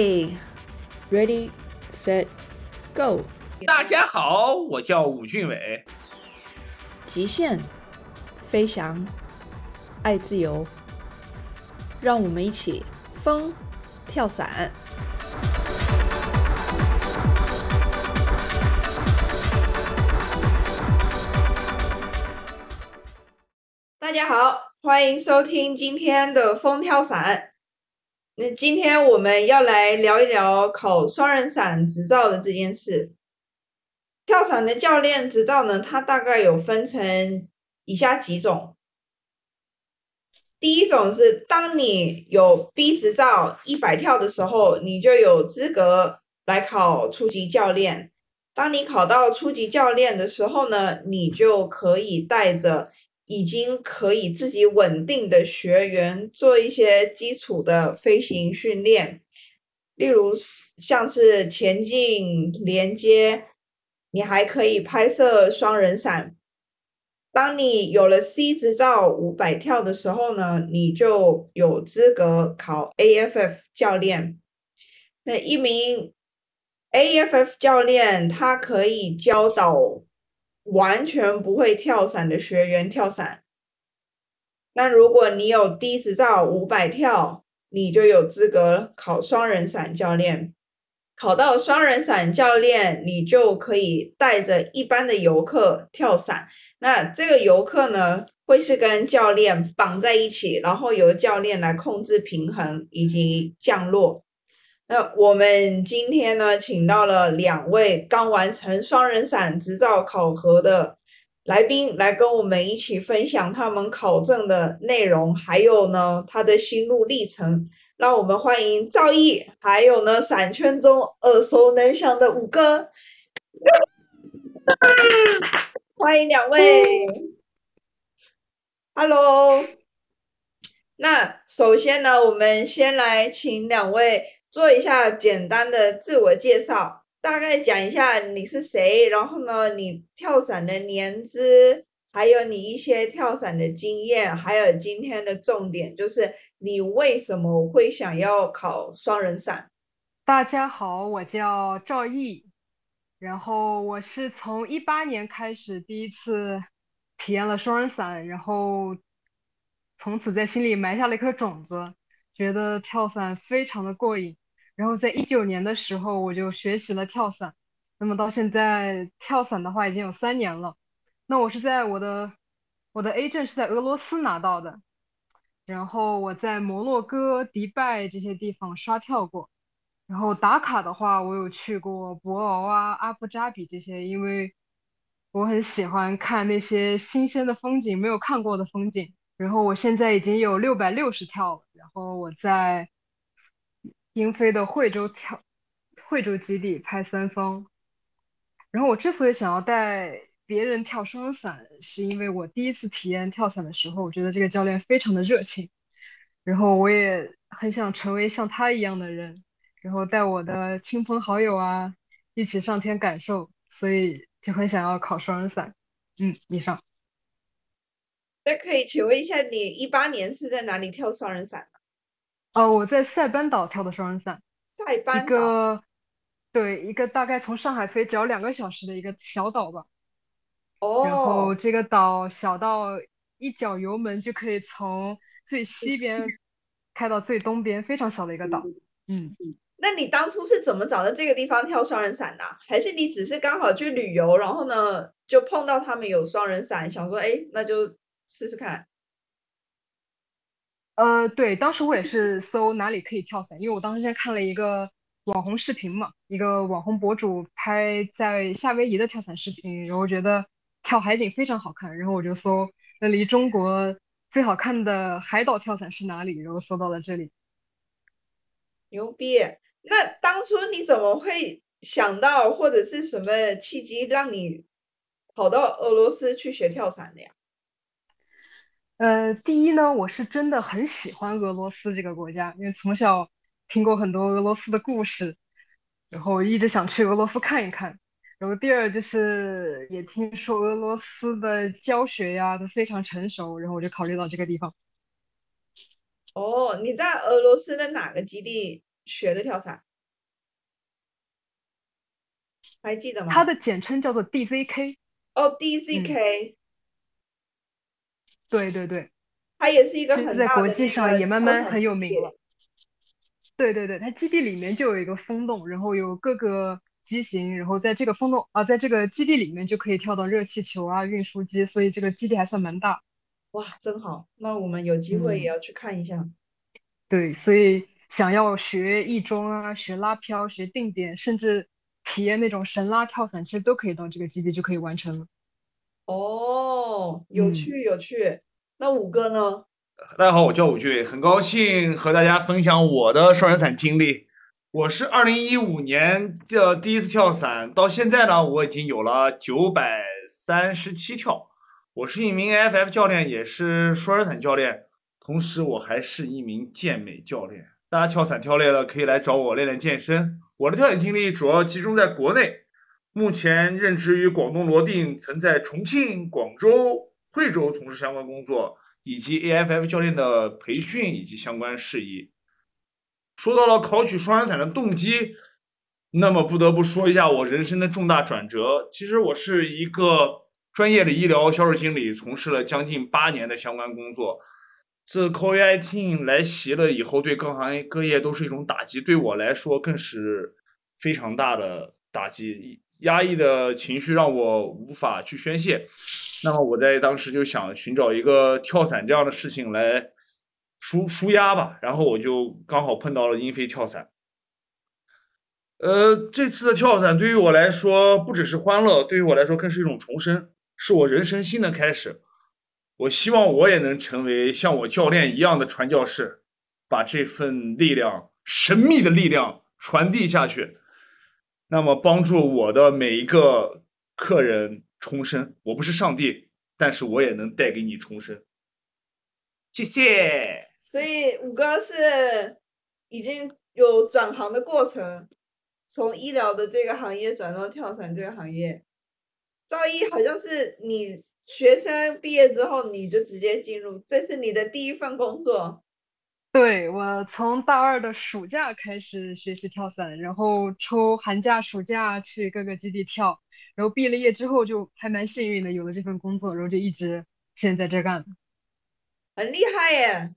备，Ready, set, go！大家好，我叫武俊伟。极限，飞翔，爱自由，让我们一起风跳伞。大家好，欢迎收听今天的风跳伞。那今天我们要来聊一聊考双人伞执照的这件事。跳伞的教练执照呢，它大概有分成以下几种。第一种是，当你有 B 执照一百跳的时候，你就有资格来考初级教练。当你考到初级教练的时候呢，你就可以带着。已经可以自己稳定的学员做一些基础的飞行训练，例如像是前进、连接，你还可以拍摄双人伞。当你有了 C 执照五百跳的时候呢，你就有资格考 AFF 教练。那一名 AFF 教练，他可以教导。完全不会跳伞的学员跳伞。那如果你有低执照五百跳，你就有资格考双人伞教练。考到双人伞教练，你就可以带着一般的游客跳伞。那这个游客呢，会是跟教练绑在一起，然后由教练来控制平衡以及降落。那我们今天呢，请到了两位刚完成双人伞执照考核的来宾，来跟我们一起分享他们考证的内容，还有呢他的心路历程。让我们欢迎赵毅，还有呢伞圈中耳熟能详的五哥，欢迎两位。Hello，那首先呢，我们先来请两位。做一下简单的自我介绍，大概讲一下你是谁，然后呢，你跳伞的年资，还有你一些跳伞的经验，还有今天的重点就是你为什么会想要考双人伞。大家好，我叫赵毅，然后我是从一八年开始第一次体验了双人伞，然后从此在心里埋下了一颗种子，觉得跳伞非常的过瘾。然后在一九年的时候，我就学习了跳伞。那么到现在跳伞的话，已经有三年了。那我是在我的我的 A 证是在俄罗斯拿到的。然后我在摩洛哥、迪拜这些地方刷跳过。然后打卡的话，我有去过博鳌啊、阿布扎比这些，因为我很喜欢看那些新鲜的风景，没有看过的风景。然后我现在已经有六百六十跳了。然后我在。英飞的惠州跳，惠州基地拍三方。然后我之所以想要带别人跳双人伞，是因为我第一次体验跳伞的时候，我觉得这个教练非常的热情。然后我也很想成为像他一样的人，然后带我的亲朋好友啊一起上天感受，所以就很想要考双人伞。嗯，以上。那可以请问一下，你一八年是在哪里跳双人伞？哦，我在塞班岛跳的双人伞，塞班一个对一个大概从上海飞只要两个小时的一个小岛吧。哦。然后这个岛小到一脚油门就可以从最西边开到最东边，非常小的一个岛。嗯嗯。那你当初是怎么找到这个地方跳双人伞的？还是你只是刚好去旅游，然后呢就碰到他们有双人伞，想说哎那就试试看。呃，对，当时我也是搜哪里可以跳伞，因为我当时先看了一个网红视频嘛，一个网红博主拍在夏威夷的跳伞视频，然后觉得跳海景非常好看，然后我就搜那离中国最好看的海岛跳伞是哪里，然后搜到了这里。牛逼！那当初你怎么会想到，或者是什么契机让你跑到俄罗斯去学跳伞的呀？呃第一呢我是真的很喜欢俄罗斯这个国家因为从小听过很多俄罗斯的故事然后一直想去俄罗斯看一看。然后第二就是也听说俄罗斯的教学呀都非常成熟然后我就考虑到这个地方。哦你在俄罗斯的哪个基地学的跳伞？还记得吗？它的简称叫做 dzk 哦 dzk 对对对，它也是一个很在国际上也慢慢很有名了。对对对，它基地里面就有一个风洞，然后有各个机型，然后在这个风洞啊，在这个基地里面就可以跳到热气球啊、运输机，所以这个基地还算蛮大。哇，真好！那我们有机会也嗯要去看一下。对，所以想要学翼中啊、学拉漂、学定点，甚至体验那种神拉跳伞，其实都可以到这个基地就可以完成了。哦，有嗯趣有趣。那五哥呢？大家好，我叫武俊，很高兴和大家分享我的双人伞经历。我是二零一五年的第一次跳伞，到现在呢，我已经有了九百三十七跳。我是一名 AFF 教练，也是双人伞教练，同时我还是一名健美教练。大家跳伞跳累了，可以来找我练练健身。我的跳伞经历主要集中在国内，目前任职于广东罗定，曾在重庆、广州、惠州从事相关工作。以及 AFF 教练的培训以及相关事宜。说到了考取双人伞的动机，那么不得不说一下我人生的重大转折。其实我是一个专业的医疗销售经理，从事了将近八年的相关工作。自 COVID-19 来袭了以后，对各行各业都是一种打击，对我来说更是非常大的打击。压抑的情绪让我无法去宣泄，那么我在当时就想寻找一个跳伞这样的事情来舒舒压吧，然后我就刚好碰到了英飞跳伞。呃，这次的跳伞对于我来说不只是欢乐，对于我来说更是一种重生，是我人生新的开始。我希望我也能成为像我教练一样的传教士，把这份力量、神秘的力量传递下去。那么帮助我的每一个客人重生。我不是上帝，但是我也能带给你重生。谢谢。所以五哥是已经有转行的过程，从医疗的这个行业转到跳伞这个行业。赵一好像是你学生毕业之后你就直接进入，这是你的第一份工作。对，我从大二的暑假开始学习跳伞，然后抽寒假、暑假去各个基地跳，然后毕了业之后就还蛮幸运的，有了这份工作，然后就一直现在在这干。很厉害耶！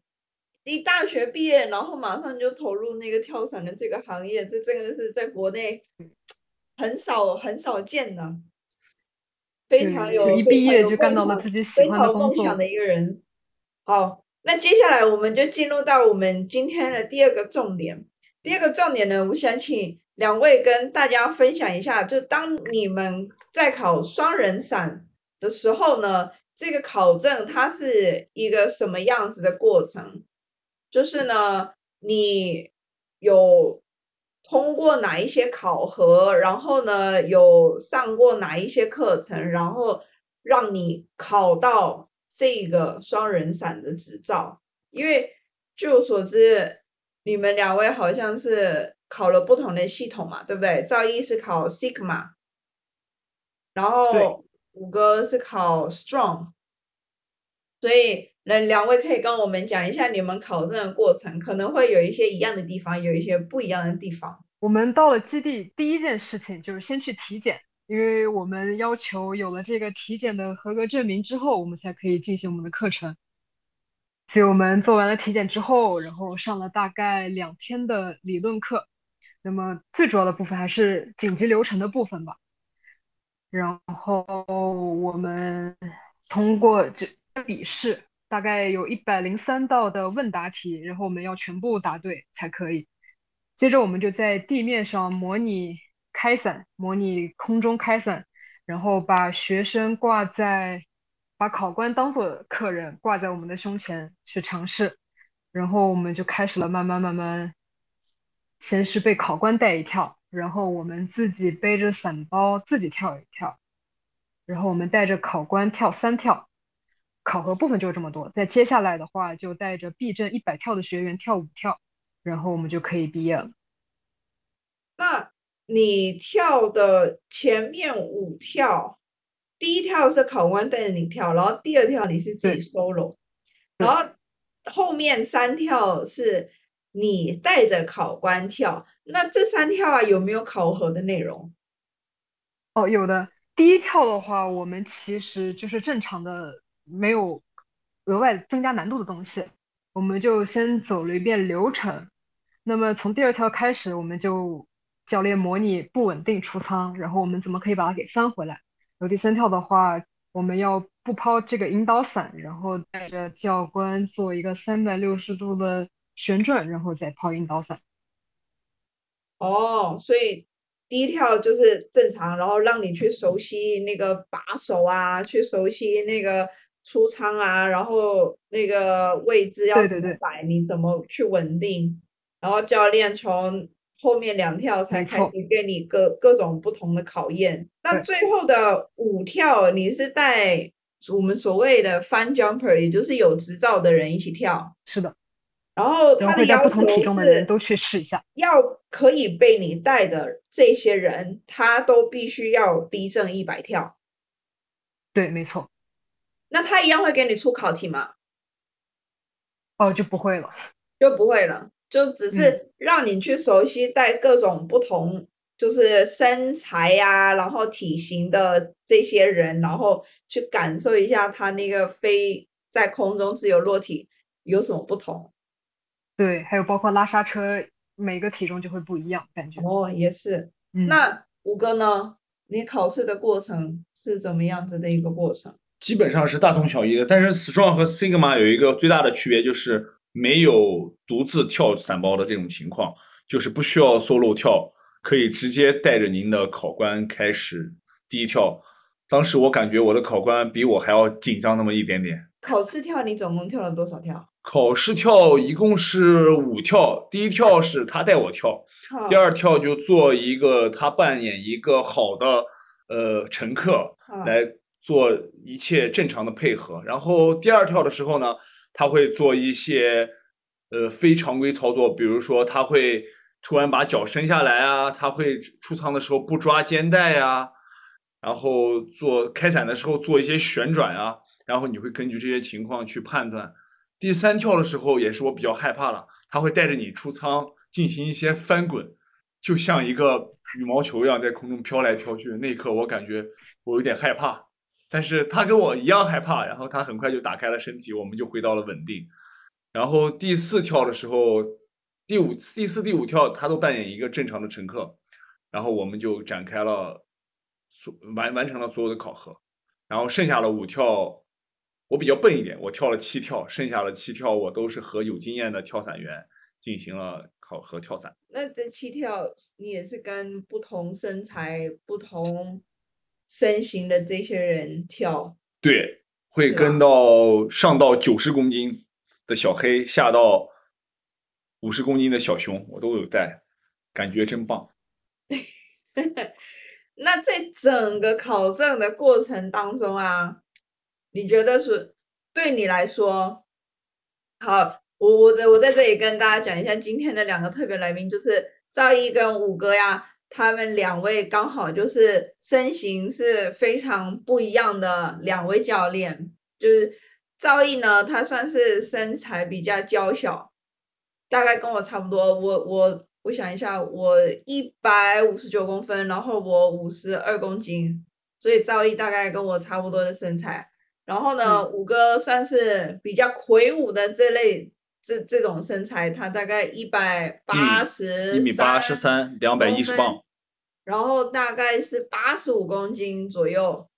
一大学毕业，然后马上就投入那个跳伞的这个行业，这真的是在国内很少很少见的，非常对，有就一毕业有就干到了自己喜欢的工作。梦想的一个人。好，那接下来我们就进入到我们今天的第二个重点。第二个重点呢，我想请两位跟大家分享一下，就当你们在考双人伞的时候呢，这个考证它是一个什么样子的过程？就是呢，你有通过哪一些考核，然后呢有上过哪一些课程，然后让你考到这个双人伞的执照？因为据我所知，你们两位好像是考了不同的系统嘛，对不对？赵一是考 Sigma，然后五哥是考 Strong，所以那两位可以跟我们讲一下你们考证的过程，可能会有一些一样的地方，有一些不一样的地方。我们到了基地，第一件事情就是先去体检，因为我们要求有了这个体检的合格证明之后，我们才可以进行我们的课程。所以我们做完了体检之后，然后上了大概两天的理论课。那么最主要的部分还是紧急流程的部分吧。然后我们通过这笔试，大概有一百零三道的问答题，然后我们要全部答对才可以。接着我们就在地面上模拟开伞，模拟空中开伞，然后把学生挂在，把考官当做客人挂在我们的胸前去尝试，然后我们就开始了慢慢慢慢，先是被考官带一跳，然后我们自己背着伞包自己跳一跳，然后我们带着考官跳三跳，考核部分就这么多。在接下来的话，就带着避震一百跳的学员跳五跳。然后我们就可以毕业了。那你跳的前面五跳，第一跳是考官带着你跳，然后第二跳你是自己 solo，然后后面三跳是你带着考官跳。那这三跳啊有没有考核的内容？哦，有的。第一跳的话，我们其实就是正常的，没有额外增加难度的东西，我们就先走了一遍流程。那么从第二跳开始，我们就教练模拟不稳定出舱，然后我们怎么可以把它给翻回来。然后第三跳的话，我们要不抛这个引导伞，然后带着教官做一个三百六十度的旋转，然后再抛引导伞。哦，所以第一跳就是正常，然后让你去熟悉那个把手啊，去熟悉那个出舱啊，然后那个位置要怎么摆，你怎么去稳定，然后教练从后面两跳才开始给你各各种不同的考验。那最后的五跳，你是带我们所谓的 fun jumper，也就是有执照的人一起跳。是的。然后他的要求是，都去试一下。要可以被你带的这些人，他都必须要逼正一百跳。对，没错。那他一样会给你出考题吗？哦，就不会了，就不会了，就只是让你去熟悉带各种不同，就是身材呀，然后体型的这些人，然后去感受一下他那个飞在空中自由落体有什么不同。对，还有包括拉刹车，每个体重就会不一样，感觉哦，也是。那五哥呢？你考试的过程是怎么样子的一个过程？基本上是大同小异的，但是 Strong 和 Sigma 有一个最大的区别，就是没有独自跳伞包的这种情况，就是不需要 solo 跳，可以直接带着您的考官开始第一跳。当时我感觉我的考官比我还要紧张那么一点点。考试跳你总共跳了多少跳？考试跳一共是五跳，第一跳是他带我跳，第二跳就做一个他扮演一个好的呃乘客来做一切正常的配合，然后第二跳的时候呢，他会做一些呃非常规操作，比如说他会突然把脚伸下来啊，他会出仓的时候不抓肩带呀，然后做开伞的时候做一些旋转啊，然后你会根据这些情况去判断。第三跳的时候也是我比较害怕了，他会带着你出仓进行一些翻滚，就像一个羽毛球一样在空中飘来飘去。那一刻我感觉我有点害怕，但是他跟我一样害怕，然后他很快就打开了身体，我们就回到了稳定。然后第四跳的时候，第五、第四、第五跳他都扮演一个正常的乘客，然后我们就展开了所完完成了所有的考核，然后剩下的五跳。我比较笨一点，我跳了七跳，剩下的七跳我都是和有经验的跳伞员进行了考核跳伞。那这七跳你也是跟不同身材、不同身形的这些人跳？对，会跟到上到九十公斤的小黑，下到五十公斤的小熊，我都有带，感觉真棒。那在整个考证的过程当中啊。你觉得是对你来说好？我我我在这里跟大家讲一下今天的两个特别来宾，就是赵毅跟五哥呀。他们两位刚好就是身形是非常不一样的两位教练。就是赵毅呢，他算是身材比较娇小，大概跟我差不多。我我我想一下，我一百五十九公分，然后我五十二公斤，所以赵毅大概跟我差不多的身材。然后呢，五哥算是比较魁梧的这类这这种身材，他大概一百八十，一米八十三，两百一十磅，然后大概是八十五公斤左右，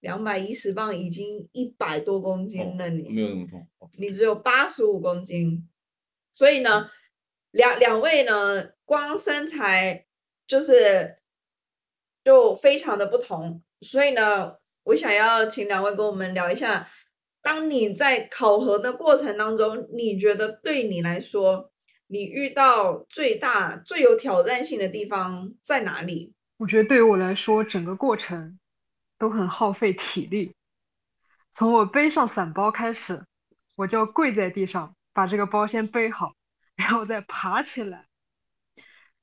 两百一十磅已经一百多公斤了，你没有那么重，你只有八十五公斤，所以呢，两两位呢，光身材就是就非常的不同，所以呢。我想要请两位跟我们聊一下，当你在考核的过程当中，你觉得对你来说，你遇到最大、最有挑战性的地方在哪里？我觉得对于我来说，整个过程都很耗费体力。从我背上伞包开始，我就要跪在地上把这个包先背好，然后再爬起来，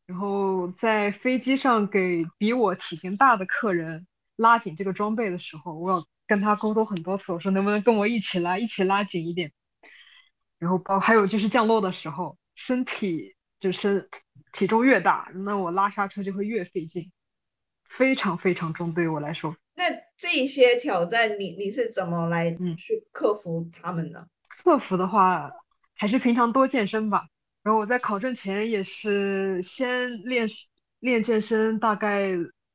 然后在飞机上给比我体型大的客人。拉紧这个装备的时候，我要跟他沟通很多次，我说能不能跟我一起拉，一起拉紧一点。然后包还有就是降落的时候，身体就是体重越大，那我拉刹车就会越费劲。非常非常重，对于我来说。那这些挑战你你是怎么来嗯去克服他们呢？克服的话，还是平常多健身吧。然后我在考证前也是先练练健身，大概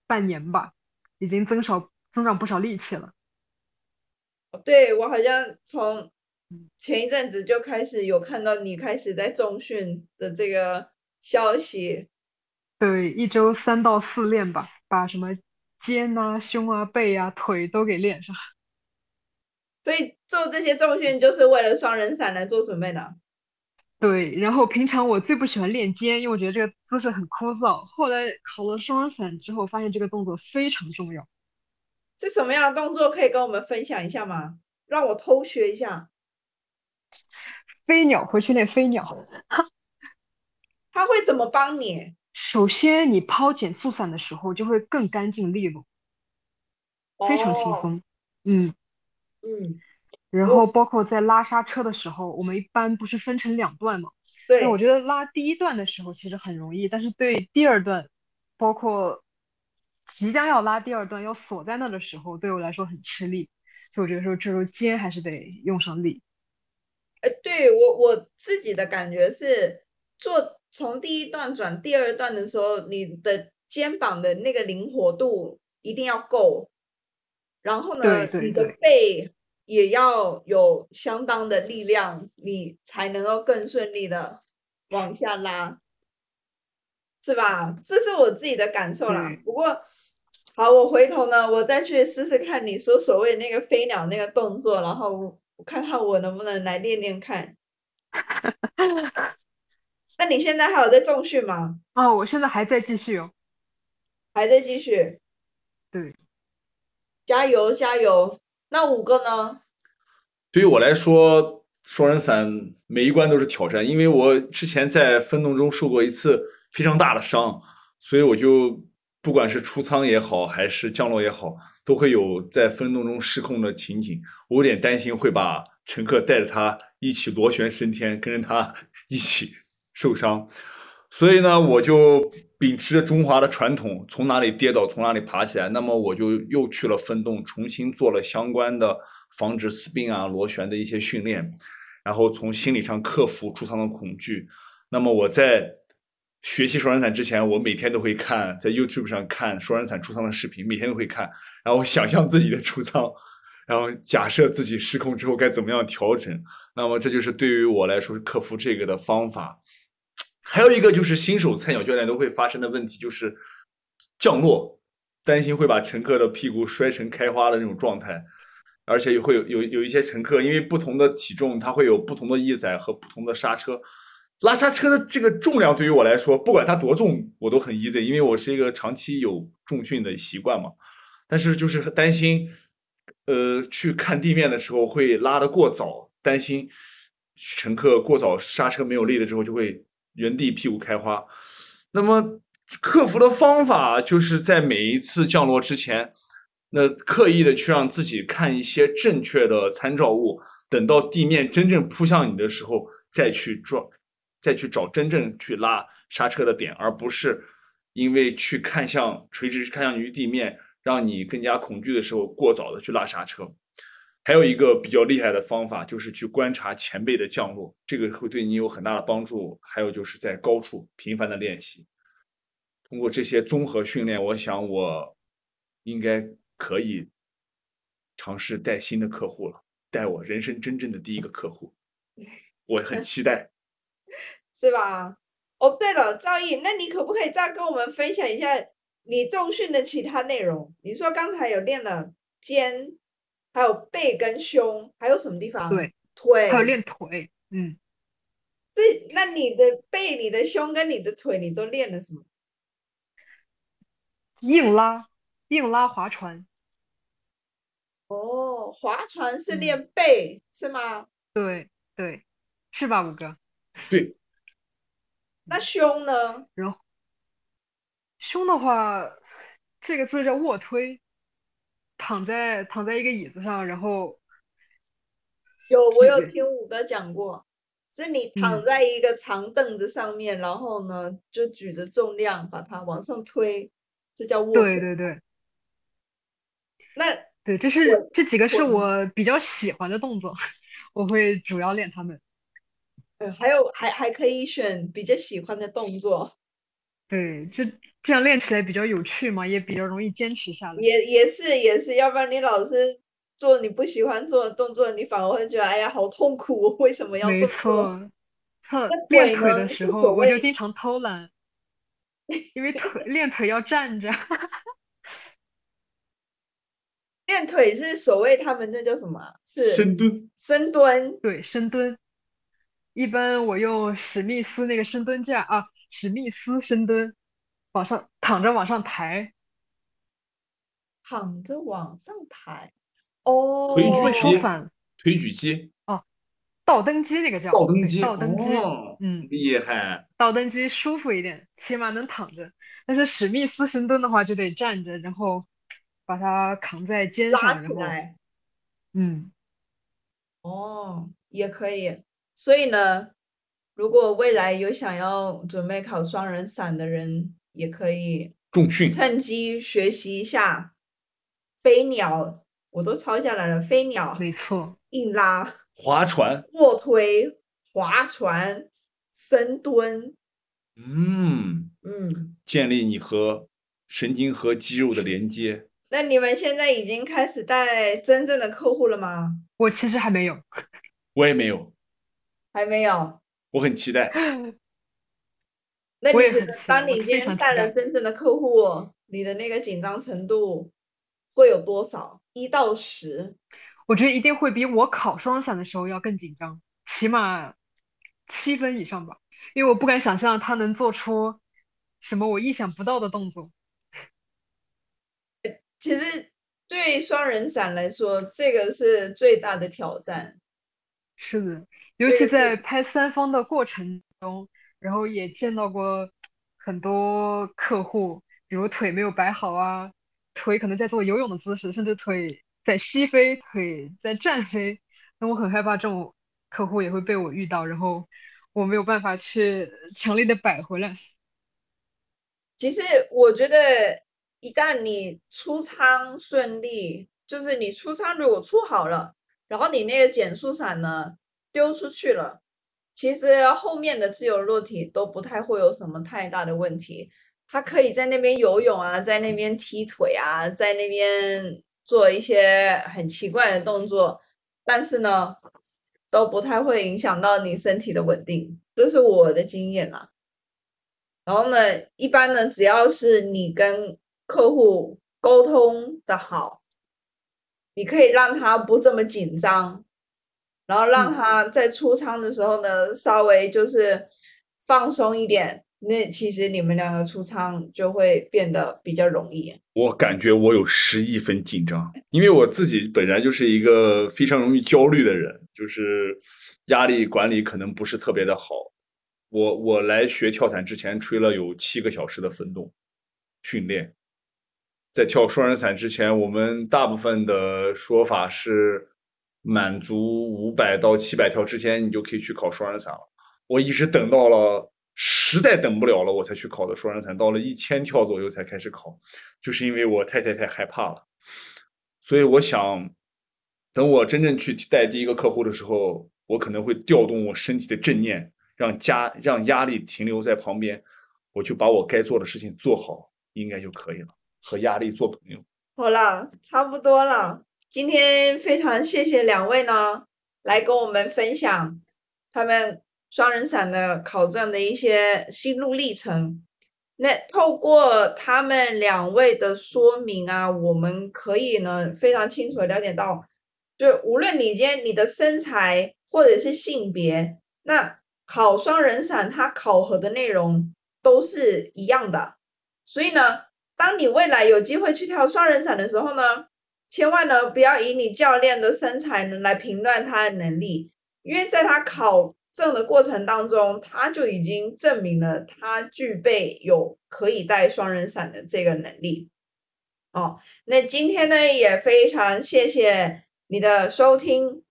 半年吧，已经增少增长不少力气了。对，我好像从嗯前一阵子就开始有看到你开始在重训的这个消息。对，一周三到四练吧，把什么肩啊、胸啊、背啊、腿都给练上。所以做这些重训就是为了双人伞来做准备的。对，然后平常我最不喜欢练肩，因为我觉得这个姿势很枯燥。后来考了双人伞之后，发现这个动作非常重要。是什么样的动作可以跟我们分享一下吗？让我偷学一下。飞鸟，回去练飞鸟。他会怎么帮你？首先，你抛减速伞的时候就会更干净利落，非常轻哦。松。嗯，嗯，然后包括在拉刹车的时候，我们一般不是分成两段吗？对那，我觉得拉第一段的时候其实很容易，但是对第二段，包括即将要拉第二段要锁在那的时候，对我来说很吃力。所以我觉得说这时候肩还是得用上力。呃，对我我自己的感觉是，做从第一段转第二段的时候，你的肩膀的那个灵活度一定要够，然后呢，对对你的背也要有相当的力量，你才能够更顺利的往下拉，是吧？这是我自己的感受啦。不过，好，我回头呢，我再去试试看你说所谓那个飞鸟那个动作，然后我看看我能不能来练练看。那你现在还有在重训吗？哦，我现在还在继续哦。还在继续？对，加油加油！那五个呢？对于我来说，双人伞每一关都是挑战，因为我之前在分动中受过一次非常大的伤，所以我就不管是出舱也好，还是降落也好，都会有在分动中失控的情景。我有点担心会把乘客带着他一起螺旋升天，跟着他 一起受伤。所以呢，我就秉持着中华的传统，从哪里跌倒从哪里爬起来。那么我就又去了分动，重新做了相关的防止 spin 啊、螺旋的一些训练，然后从心理上克服出舱的恐惧。那么我在学习双人伞之前，我每天都会看在 YouTube 上看双人伞出舱的视频，每天都会看，然后想象自己的出舱，然后假设自己失控之后该怎么样调整。那么这就是对于我来说克服这个的方法。还有一个就是新手菜鸟教练都会发生的问题，就是降落，担心会把乘客的屁股摔成开花的那种状态，而且会有有有一些乘客因为不同的体重，它会有不同的翼载和不同的刹车。拉刹车的这个重量对于我来说，不管它多重，我都很 easy，因为我是一个长期有重训的习惯嘛。但是就是担心，呃，去看地面的时候会拉得过早，担心乘客过早刹车没有力了之后就会原地屁股开花。那么克服的方法就是在每一次降落之前，那刻意的去让自己看一些正确的参照物，等到地面真正扑向你的时候，再去撞，再去找真正去拉刹车的点，而不是因为去看向垂直看向于地面，让你更加恐惧的时候过早的去拉刹车。还有一个比较厉害的方法，就是去观察前辈的降落，这个会对你有很大的帮助。还有就是在高处频繁的练习，通过这些综合训练，我想我应该可以尝试带新的客户了，带我人生真正的第一个客户，我很期待。是吧？哦，对了，赵毅，那你可不可以再跟我们分享一下你重训的其他内容？你说刚才有练了肩，还有背跟胸，还有什么地方？对，腿。还有练腿，嗯，这，那你的背、你的胸跟你的腿，你都练了什么？硬拉，硬拉划船，哦，划船是嗯练背、是吗？对对，是吧，五哥？对，那胸呢？然后胸的话，这个字叫卧推，躺在躺在一个椅子上，然后有，我有听五哥讲过，是你躺嗯在一个长凳子上面，然后呢就举着重量把它往上推。这叫卧推。对对对那对，这是这几个是我我比较喜欢的动作，我会主要练他们。呃，还有还还可以选比较喜欢的动作，对，这这样练起来比较有趣嘛，也比较容易坚持下来。也也是也是，要不然你老是做你不喜欢做的动作，你反而会觉得哎呀好痛苦，为什么要没这么做？错，测练腿的时候我就经常偷懒，因为腿练腿要站着。练腿是所谓他们那叫什么啊？是深蹲，深蹲。对，深蹲，一般我用史密斯那个深蹲架啊，史密斯深蹲，往上躺着往上抬，躺着往上抬。哦，腿举会说肌反了，推举肌，倒蹬机那个叫倒蹬机，倒蹬机，哦，嗯，厉害。倒蹬机舒服一点，起码能躺着。但是史密斯深蹲的话就得站着，然后把它扛在肩拉上，然后起来。嗯，哦，也可以。所以呢，如果未来有想要准备考双人伞的人，也可以重训，趁机学习一下飞鸟，我都抄下来了。飞鸟、没错，硬拉、划船，卧推、划船、深蹲。嗯，嗯，建立你和神经和肌肉的连接。那你们现在已经开始带真正的客户了吗？我其实还没有，我也没有，还没有。我很期待。那你觉得，当你今天带了真正的客户，你的那个紧张程度会有多少？一到十？我觉得一定会比我考双伞的时候要更紧张，起码七分以上吧，因为我不敢想象他能做出什么我意想不到的动作。其实对双人伞来说，这个是最大的挑战。是的，尤其在拍三方的过程中，然后也见到过很多客户，比如腿没有摆好啊，腿可能在做游泳的姿势，甚至腿在膝飞，腿在站飞。那我很害怕这种客户也会被我遇到，然后我没有办法去强力的摆回来。其实我觉得，一旦你出舱顺利，就是你出舱如果出好了，然后你那个减速伞呢丢出去了，其实后面的自由落体都不太会有什么太大的问题。他可以在那边游泳啊，在那边踢腿啊，在那边做一些很奇怪的动作，但是呢，都不太会影响到你身体的稳定，这是我的经验啦。然后呢，一般呢，只要是你跟客户沟通的好，你可以让他不这么紧张，然后让嗯他在出舱的时候呢，稍微就是放松一点，那其实你们两个出舱就会变得比较容易。我感觉我有十亿分紧张，因为我自己本来就是一个非常容易焦虑的人，就是压力管理可能不是特别的好。我我来学跳伞之前吹了有七个小时的分动训练，在跳双人伞之前，我们大部分的说法是满足五百到七百跳之前，你就可以去考双人伞了。我一直等到了，实在等不了了，我才去考的双人伞，到了一千跳左右才开始考，就是因为我太太太害怕了，所以我想，等我真正去带第一个客户的时候，我可能会调动我身体的正念，让加让压力停留在旁边，我就把我该做的事情做好，应该就可以了，和压力做朋友。好了，差不多了。今天非常谢谢两位呢，来跟我们分享他们双人伞的考证的一些心路历程。那透过他们两位的说明啊，我们可以呢非常清楚的了解到，就无论你今天你的身材或者是性别，那考双人伞它考核的内容都是一样的。所以呢，当你未来有机会去跳双人伞的时候呢，千万呢不要以你教练的身材呢来评断他的能力，因为在他考证的过程当中，他就已经证明了他具备有可以带双人伞的这个能力。哦，那今天呢也非常谢谢你的收听。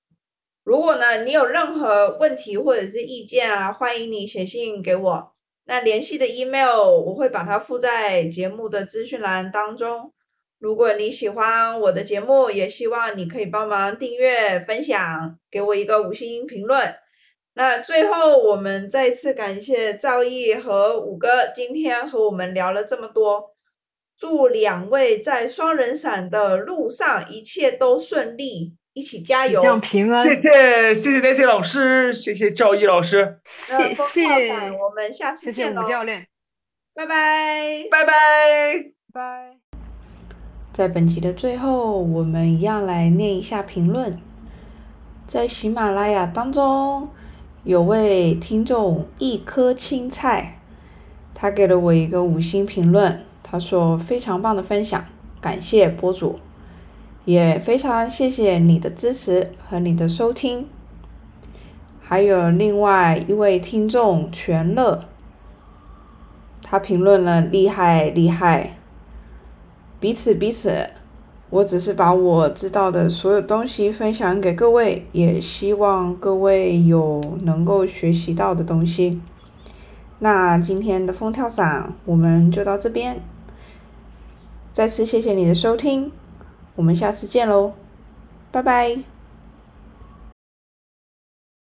如果呢你有任何问题或者是意见啊，欢迎你写信给我。那联系的 email 我会把它附在节目的资讯栏当中。如果你喜欢我的节目，也希望你可以帮忙订阅、分享，给我一个五星评论。那最后，我们再次感谢赵毅和五哥今天和我们聊了这么多。祝两位在双人伞的路上一切都顺利，一起加油！这样平安。谢谢谢谢 Nancy 老师，谢谢赵毅老师，谢谢，我们下次谢谢见喽，吴教练，拜拜。拜拜。拜。在本集的最后，我们一样来念一下评论。在喜马拉雅当中，有位听众一颗青菜，他给了我一个五星评论，他说非常棒的分享，感谢播主，也非常谢谢你的支持和你的收听。还有另外一位听众全乐，他评论了厉害厉害。彼此彼此，我只是把我知道的所有东西分享给各位，也希望各位有能够学习到的东西。那今天的风跳伞我们就到这边，再次谢谢你的收听，我们下次见喽，拜拜。